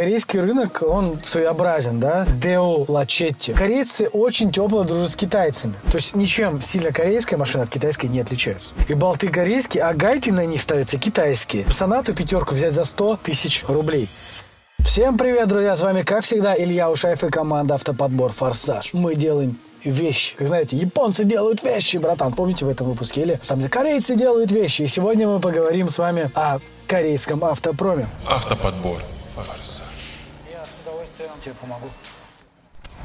Корейский рынок, он своеобразен, да? Део Лачетти. Корейцы очень тепло дружат с китайцами. То есть ничем сильно корейская машина от китайской не отличается. И болты корейские, а гайки на них ставятся китайские. Сонату пятерку взять за 100 тысяч рублей. Всем привет, друзья! С вами, как всегда, Илья Ушаев и команда «Автоподбор Форсаж». Мы делаем вещи. Как знаете, японцы делают вещи, братан. Помните в этом выпуске? Или там, где корейцы делают вещи. И сегодня мы поговорим с вами о корейском автопроме. Автоподбор. Форсаж. С удовольствием тебе помогу.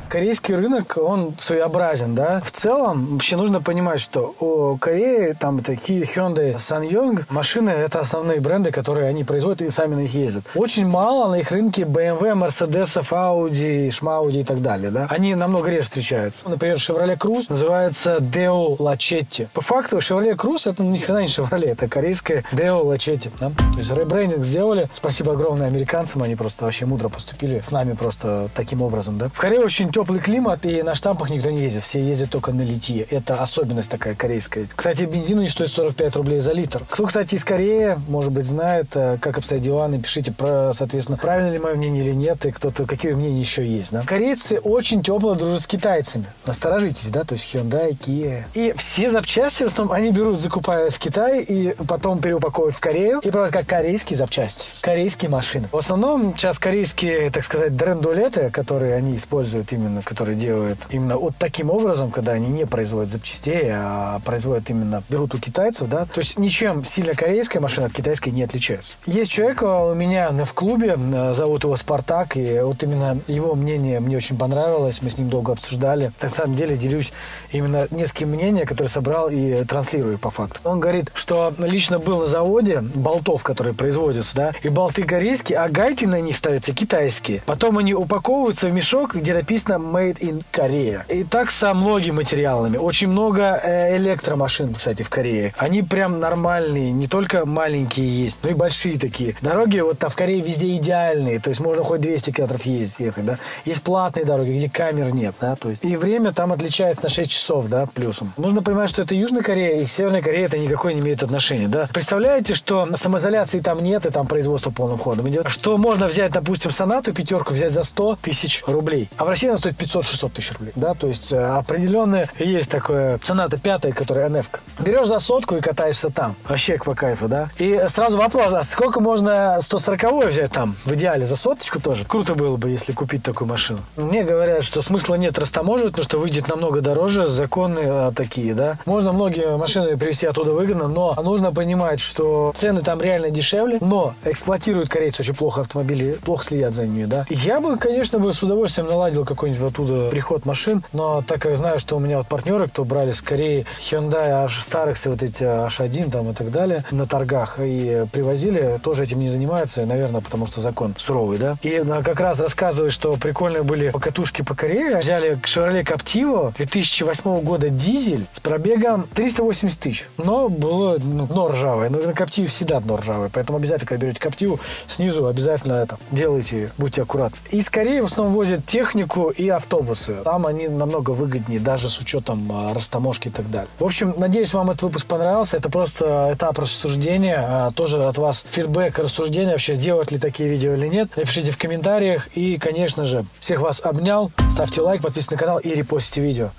Корейский рынок, он своеобразен, да. В целом, вообще нужно понимать, что у Кореи там такие Hyundai, SsangYong, машины это основные бренды, которые они производят и сами на них ездят. Очень мало на их рынке BMW, Mercedes, Audi, Шмауди и так далее, да. Они намного реже встречаются. Например, Chevrolet Cruze называется Deo Lachetti. По факту, Chevrolet Cruze это ни хрена не Chevrolet, это корейская Deo Lachetti, да. То есть ребрендинг сделали. Спасибо огромное американцам, они просто вообще мудро поступили с нами просто таким образом, да. В Корее очень теплый климат, и на штампах никто не ездит. Все ездят только на литье. Это особенность такая корейская. Кстати, бензин у них стоит 45 рублей за литр. Кто, кстати, из Кореи, может быть, знает, э, как обстоят дела, напишите, про, соответственно, правильно ли мое мнение или нет, и кто-то, какие мнения еще есть. Да? Корейцы очень тепло дружат с китайцами. Насторожитесь, да, то есть Hyundai, Kia. И все запчасти, в основном, они берут, закупают в Китае, и потом переупаковывают в Корею, и продают как корейские запчасти, корейские машины. В основном сейчас корейские, так сказать, дрендулеты, которые они используют именно именно, которые делают именно вот таким образом, когда они не производят запчастей, а производят именно, берут у китайцев, да, то есть ничем сильно корейская машина от китайской не отличается. Есть человек а, у меня в клубе, а, зовут его Спартак, и вот именно его мнение мне очень понравилось, мы с ним долго обсуждали. На самом деле делюсь именно нескольким мнением, которые собрал и транслирую по факту. Он говорит, что лично был на заводе болтов, которые производятся, да, и болты корейские, а гайки на них ставятся китайские. Потом они упаковываются в мешок, где написано Made in Korea. И так со многими материалами. Очень много э, электромашин, кстати, в Корее. Они прям нормальные, не только маленькие есть, но и большие такие. Дороги вот там в Корее везде идеальные, то есть можно хоть 200 километров ездить, ехать, да. Есть платные дороги, где камер нет, да, то есть. И время там отличается на 6 часов, да, плюсом. Нужно понимать, что это Южная Корея и Северная Корея это никакой не имеет отношения, да. Представляете, что самоизоляции там нет, и там производство полным ходом идет. Что можно взять, допустим, сонату, пятерку взять за 100 тысяч рублей. А в России она стоит 500-600 тысяч рублей. Да, то есть э, определенная есть такое цена-то пятая, которая НФ. Берешь за сотку и катаешься там. Вообще по кайфу, да. И сразу вопрос, а сколько можно 140 взять там? В идеале за соточку тоже. Круто было бы, если купить такую машину. Мне говорят, что смысла нет растаможивать, потому что выйдет намного дороже, законы а, такие, да. Можно многие машины привезти оттуда выгодно, но нужно понимать, что цены там реально дешевле, но эксплуатируют корейцы очень плохо автомобили, плохо следят за ними, да. Я бы, конечно, бы с удовольствием наладил какой-нибудь оттуда приход машин. Но так как знаю, что у меня вот партнеры, кто брали скорее Hyundai аж старых вот эти H1 там и так далее на торгах и привозили, тоже этим не занимаются, наверное, потому что закон суровый, да. И как раз рассказывают, что прикольные были покатушки по Корее. Взяли Chevrolet Captivo 2008 года дизель с пробегом 380 тысяч. Но было ну, дно ржавое. Но на Captivo всегда дно ржавое. Поэтому обязательно, когда берете Captivo, снизу обязательно это делайте, будьте аккуратны. И скорее в основном возят технику и автобусы. Там они намного выгоднее, даже с учетом а, растаможки и так далее. В общем, надеюсь, вам этот выпуск понравился. Это просто этап рассуждения. А, тоже от вас фидбэк, рассуждения вообще, делать ли такие видео или нет. Напишите в комментариях. И, конечно же, всех вас обнял. Ставьте лайк, подписывайтесь на канал и репостите видео.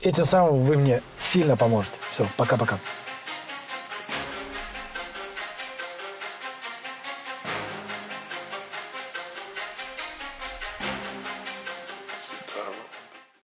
Этим самым вы мне сильно поможете. Все, пока-пока.